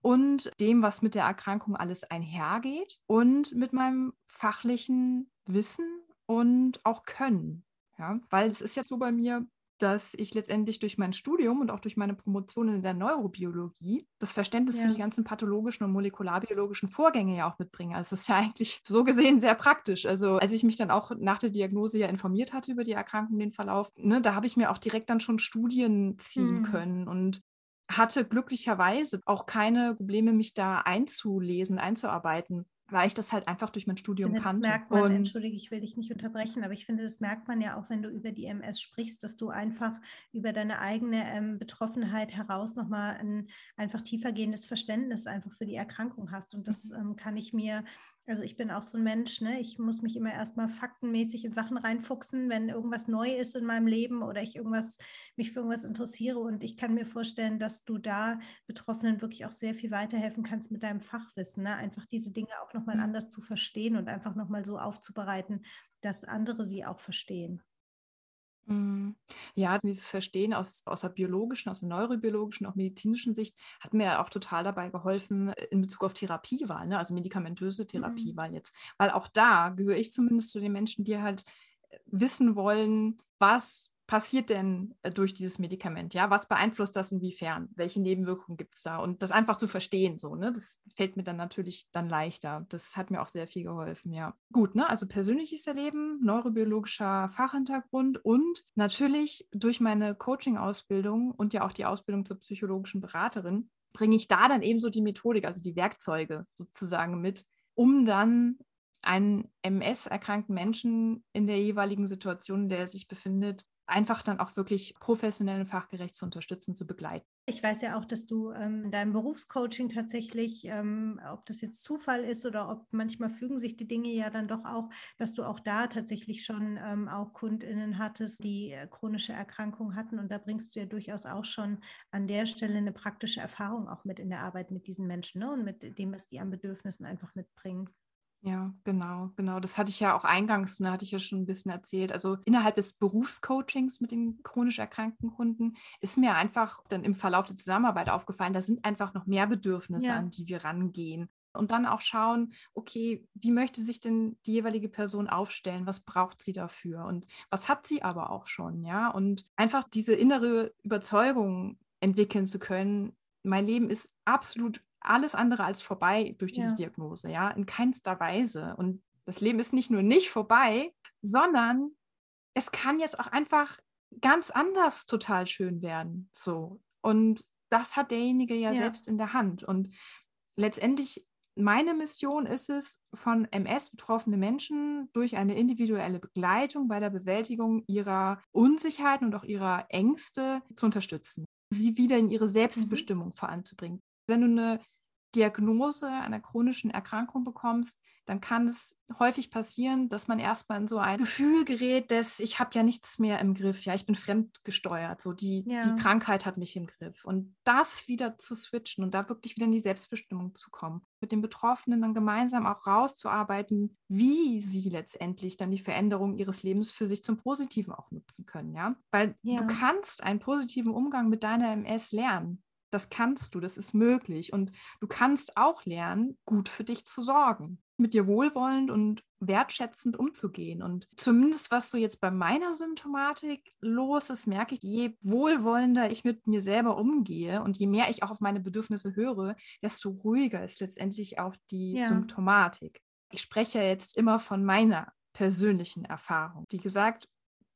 Speaker 1: und dem, was mit der Erkrankung alles einhergeht und mit meinem fachlichen Wissen und auch Können. Ja? Weil es ist ja so bei mir, dass ich letztendlich durch mein Studium und auch durch meine Promotion in der Neurobiologie das Verständnis ja. für die ganzen pathologischen und molekularbiologischen Vorgänge ja auch mitbringe. Also es ist ja eigentlich so gesehen sehr praktisch. Also als ich mich dann auch nach der Diagnose ja informiert hatte über die Erkrankung, den Verlauf, ne, da habe ich mir auch direkt dann schon Studien ziehen mhm. können und hatte glücklicherweise auch keine Probleme, mich da einzulesen, einzuarbeiten weil ich das halt einfach durch mein Studium kannte.
Speaker 2: Das merkt man, und entschuldige, ich will dich nicht unterbrechen, aber ich finde, das merkt man ja auch, wenn du über die MS sprichst, dass du einfach über deine eigene ähm, Betroffenheit heraus nochmal ein einfach tiefergehendes Verständnis einfach für die Erkrankung hast. Und das mhm. ähm, kann ich mir also ich bin auch so ein Mensch, ne? ich muss mich immer erstmal faktenmäßig in Sachen reinfuchsen, wenn irgendwas neu ist in meinem Leben oder ich irgendwas, mich für irgendwas interessiere. Und ich kann mir vorstellen, dass du da Betroffenen wirklich auch sehr viel weiterhelfen kannst mit deinem Fachwissen. Ne? Einfach diese Dinge auch nochmal mhm. anders zu verstehen und einfach nochmal so aufzubereiten, dass andere sie auch verstehen.
Speaker 1: Mhm. Ja, also dieses Verstehen aus, aus der biologischen, aus der neurobiologischen, auch medizinischen Sicht hat mir auch total dabei geholfen äh, in Bezug auf Therapiewahl, ne? also medikamentöse Therapiewahl mhm. jetzt. Weil auch da gehöre ich zumindest zu den Menschen, die halt äh, wissen wollen, was passiert denn äh, durch dieses Medikament? Ja, was beeinflusst das inwiefern? Welche Nebenwirkungen gibt es da? Und das einfach zu verstehen, so, ne? Das fällt mir dann natürlich dann leichter. Das hat mir auch sehr viel geholfen, ja. Gut, ne? Also persönliches Erleben, neurobiologischer Fachhintergrund und natürlich durch meine Coaching-Ausbildung und ja auch die Ausbildung zur psychologischen Beraterin bringe ich da dann ebenso die Methodik, also die Werkzeuge sozusagen mit, um dann einen MS-erkrankten Menschen in der jeweiligen Situation, in der er sich befindet, einfach dann auch wirklich professionell und fachgerecht zu unterstützen, zu begleiten.
Speaker 2: Ich weiß ja auch, dass du ähm, in deinem Berufscoaching tatsächlich, ähm, ob das jetzt Zufall ist oder ob manchmal fügen sich die Dinge ja dann doch auch, dass du auch da tatsächlich schon ähm, auch KundInnen hattest, die äh, chronische Erkrankungen hatten. Und da bringst du ja durchaus auch schon an der Stelle eine praktische Erfahrung auch mit in der Arbeit mit diesen Menschen ne? und mit dem, was die an Bedürfnissen einfach mitbringen.
Speaker 1: Ja, genau, genau. Das hatte ich ja auch eingangs, ne, hatte ich ja schon ein bisschen erzählt. Also innerhalb des Berufscoachings mit den chronisch erkrankten Kunden ist mir einfach dann im Verlauf der Zusammenarbeit aufgefallen, da sind einfach noch mehr Bedürfnisse, ja. an die wir rangehen. Und dann auch schauen, okay, wie möchte sich denn die jeweilige Person aufstellen? Was braucht sie dafür? Und was hat sie aber auch schon, ja? Und einfach diese innere Überzeugung entwickeln zu können, mein Leben ist absolut alles andere als vorbei durch diese ja. Diagnose, ja, in keinster Weise. Und das Leben ist nicht nur nicht vorbei, sondern es kann jetzt auch einfach ganz anders total schön werden. So. Und das hat derjenige ja, ja. selbst in der Hand. Und letztendlich meine Mission ist es, von MS betroffene Menschen durch eine individuelle Begleitung bei der Bewältigung ihrer Unsicherheiten und auch ihrer Ängste zu unterstützen, sie wieder in ihre mhm. Selbstbestimmung mhm. voranzubringen. Wenn du eine Diagnose einer chronischen Erkrankung bekommst, dann kann es häufig passieren, dass man erstmal in so ein Gefühl gerät, dass ich habe ja nichts mehr im Griff, ja, ich bin fremdgesteuert, so die, ja. die Krankheit hat mich im Griff. Und das wieder zu switchen und da wirklich wieder in die Selbstbestimmung zu kommen, mit den Betroffenen dann gemeinsam auch rauszuarbeiten, wie sie letztendlich dann die Veränderung ihres Lebens für sich zum Positiven auch nutzen können, ja. Weil ja. du kannst einen positiven Umgang mit deiner MS lernen. Das kannst du, das ist möglich. Und du kannst auch lernen, gut für dich zu sorgen, mit dir wohlwollend und wertschätzend umzugehen. Und zumindest was so jetzt bei meiner Symptomatik los ist, merke ich, je wohlwollender ich mit mir selber umgehe und je mehr ich auch auf meine Bedürfnisse höre, desto ruhiger ist letztendlich auch die ja. Symptomatik. Ich spreche jetzt immer von meiner persönlichen Erfahrung. Wie gesagt,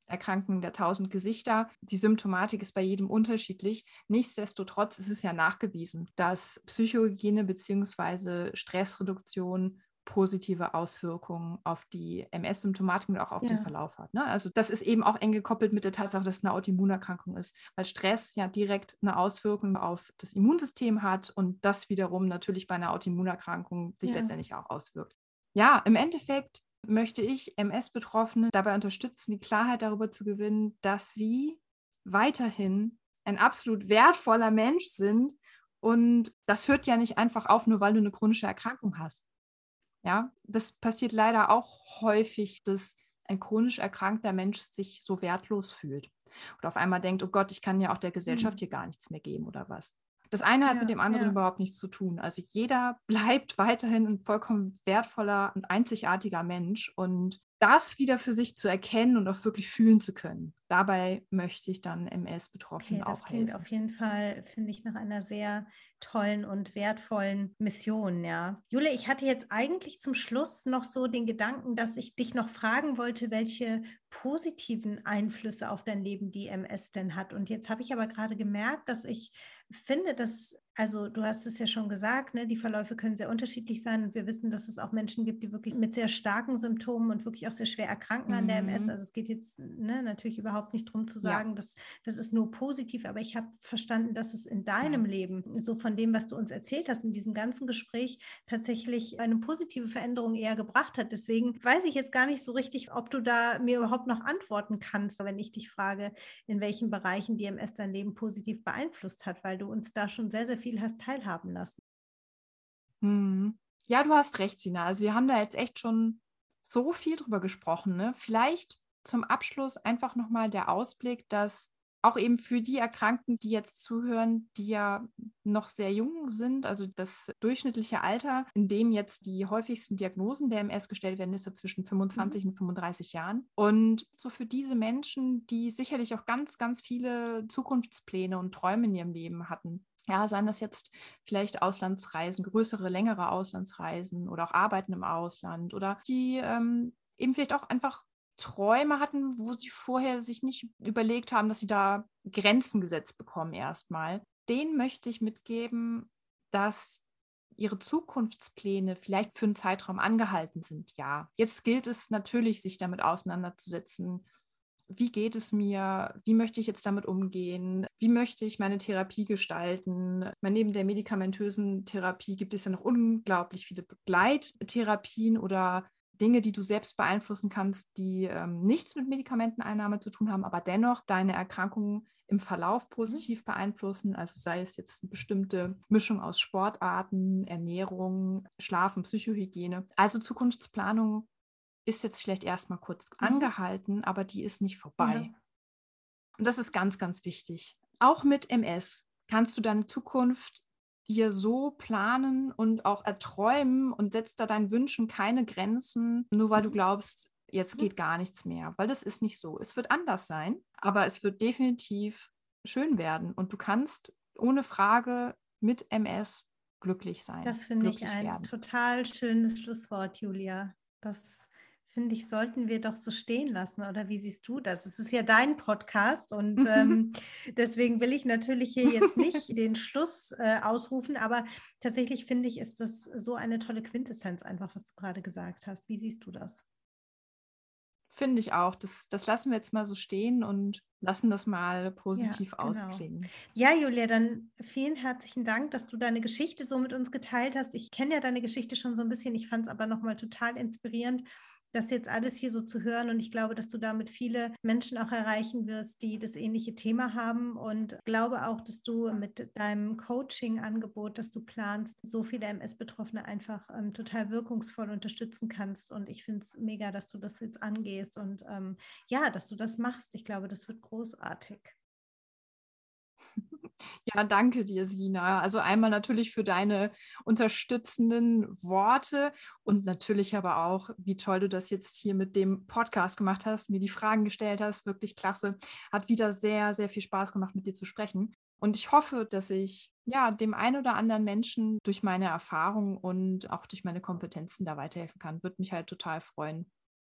Speaker 1: Erkrankungen der tausend Gesichter. Die Symptomatik ist bei jedem unterschiedlich. Nichtsdestotrotz ist es ja nachgewiesen, dass Psychohygiene bzw. Stressreduktion positive Auswirkungen auf die MS-Symptomatik und auch auf ja. den Verlauf hat. Ne? Also das ist eben auch eng gekoppelt mit der Tatsache, dass es eine Autoimmunerkrankung ist, weil Stress ja direkt eine Auswirkung auf das Immunsystem hat und das wiederum natürlich bei einer Autoimmunerkrankung sich ja. letztendlich auch auswirkt. Ja, im Endeffekt möchte ich MS-Betroffene dabei unterstützen, die Klarheit darüber zu gewinnen, dass sie weiterhin ein absolut wertvoller Mensch sind. Und das hört ja nicht einfach auf, nur weil du eine chronische Erkrankung hast. Ja, das passiert leider auch häufig, dass ein chronisch erkrankter Mensch sich so wertlos fühlt. Oder auf einmal denkt, oh Gott, ich kann ja auch der Gesellschaft mhm. hier gar nichts mehr geben oder was. Das eine hat ja, mit dem anderen ja. überhaupt nichts zu tun. Also jeder bleibt weiterhin ein vollkommen wertvoller und einzigartiger Mensch. Und das wieder für sich zu erkennen und auch wirklich fühlen zu können. Dabei möchte ich dann MS-Betroffenen okay, auch das klingt
Speaker 2: auf jeden Fall, finde ich, nach einer sehr tollen und wertvollen Mission, ja. Jule, ich hatte jetzt eigentlich zum Schluss noch so den Gedanken, dass ich dich noch fragen wollte, welche positiven Einflüsse auf dein Leben die MS denn hat. Und jetzt habe ich aber gerade gemerkt, dass ich finde, dass also du hast es ja schon gesagt, ne, die Verläufe können sehr unterschiedlich sein und wir wissen, dass es auch Menschen gibt, die wirklich mit sehr starken Symptomen und wirklich auch sehr schwer erkranken mhm. an der MS. Mhm. Also es geht jetzt ne, natürlich überhaupt nicht darum zu sagen, ja. dass das ist nur positiv, aber ich habe verstanden, dass es in deinem ja. Leben, so von dem, was du uns erzählt hast, in diesem ganzen Gespräch tatsächlich eine positive Veränderung eher gebracht hat. Deswegen weiß ich jetzt gar nicht so richtig, ob du da mir überhaupt noch antworten kannst, wenn ich dich frage, in welchen Bereichen die MS dein Leben positiv beeinflusst hat, weil du uns da schon sehr, sehr viel viel hast teilhaben lassen.
Speaker 1: Hm. Ja, du hast recht, Sina. Also wir haben da jetzt echt schon so viel drüber gesprochen. Ne? Vielleicht zum Abschluss einfach nochmal der Ausblick, dass auch eben für die Erkrankten, die jetzt zuhören, die ja noch sehr jung sind, also das durchschnittliche Alter, in dem jetzt die häufigsten Diagnosen der MS gestellt werden, ist ja zwischen 25 mhm. und 35 Jahren. Und so für diese Menschen, die sicherlich auch ganz, ganz viele Zukunftspläne und Träume in ihrem Leben hatten, ja, seien das jetzt vielleicht Auslandsreisen, größere, längere Auslandsreisen oder auch Arbeiten im Ausland oder die ähm, eben vielleicht auch einfach Träume hatten, wo sie vorher sich nicht überlegt haben, dass sie da Grenzen gesetzt bekommen erstmal. Den möchte ich mitgeben, dass ihre Zukunftspläne vielleicht für einen Zeitraum angehalten sind. Ja, jetzt gilt es natürlich, sich damit auseinanderzusetzen, wie geht es mir, wie möchte ich jetzt damit umgehen, wie möchte ich meine Therapie gestalten. Neben der medikamentösen Therapie gibt es ja noch unglaublich viele Begleittherapien oder Dinge, die du selbst beeinflussen kannst, die ähm, nichts mit Medikamenteneinnahme zu tun haben, aber dennoch deine Erkrankung im Verlauf mhm. positiv beeinflussen. Also sei es jetzt eine bestimmte Mischung aus Sportarten, Ernährung, Schlaf und Psychohygiene. Also Zukunftsplanung ist jetzt vielleicht erstmal kurz mhm. angehalten, aber die ist nicht vorbei. Ja. Und das ist ganz, ganz wichtig. Auch mit MS kannst du deine Zukunft dir so planen und auch erträumen und setzt da deinen Wünschen keine Grenzen, nur weil du glaubst, jetzt mhm. geht gar nichts mehr, weil das ist nicht so. Es wird anders sein, aber es wird definitiv schön werden und du kannst ohne Frage mit MS glücklich sein.
Speaker 2: Das finde ich ein werden. total schönes Schlusswort, Julia. Das finde ich, sollten wir doch so stehen lassen. Oder wie siehst du das? Es ist ja dein Podcast und ähm, deswegen will ich natürlich hier jetzt nicht den Schluss äh, ausrufen, aber tatsächlich finde ich, ist das so eine tolle Quintessenz einfach, was du gerade gesagt hast. Wie siehst du das?
Speaker 1: Finde ich auch. Das, das lassen wir jetzt mal so stehen und lassen das mal positiv ja, genau. ausklingen.
Speaker 2: Ja, Julia, dann vielen herzlichen Dank, dass du deine Geschichte so mit uns geteilt hast. Ich kenne ja deine Geschichte schon so ein bisschen. Ich fand es aber nochmal total inspirierend das jetzt alles hier so zu hören. Und ich glaube, dass du damit viele Menschen auch erreichen wirst, die das ähnliche Thema haben. Und glaube auch, dass du mit deinem Coaching-Angebot, das du planst, so viele MS-Betroffene einfach ähm, total wirkungsvoll unterstützen kannst. Und ich finde es mega, dass du das jetzt angehst und ähm, ja, dass du das machst. Ich glaube, das wird großartig.
Speaker 1: Ja, danke dir, Sina. Also einmal natürlich für deine unterstützenden Worte und natürlich aber auch, wie toll du das jetzt hier mit dem Podcast gemacht hast, mir die Fragen gestellt hast. Wirklich klasse. Hat wieder sehr, sehr viel Spaß gemacht, mit dir zu sprechen. Und ich hoffe, dass ich ja dem einen oder anderen Menschen durch meine Erfahrung und auch durch meine Kompetenzen da weiterhelfen kann. Würde mich halt total freuen.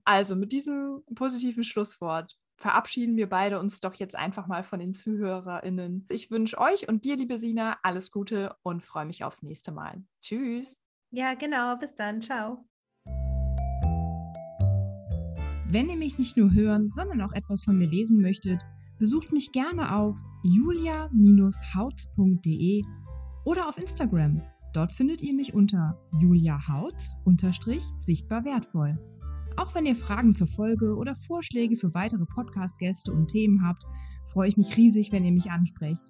Speaker 1: Also mit diesem positiven Schlusswort verabschieden wir beide uns doch jetzt einfach mal von den ZuhörerInnen. Ich wünsche euch und dir, liebe Sina, alles Gute und freue mich aufs nächste Mal. Tschüss.
Speaker 2: Ja, genau. Bis dann. Ciao.
Speaker 3: Wenn ihr mich nicht nur hören, sondern auch etwas von mir lesen möchtet, besucht mich gerne auf julia-hautz.de oder auf Instagram. Dort findet ihr mich unter juliahautz-sichtbar wertvoll. Auch wenn ihr Fragen zur Folge oder Vorschläge für weitere Podcast-Gäste und Themen habt, freue ich mich riesig, wenn ihr mich ansprecht.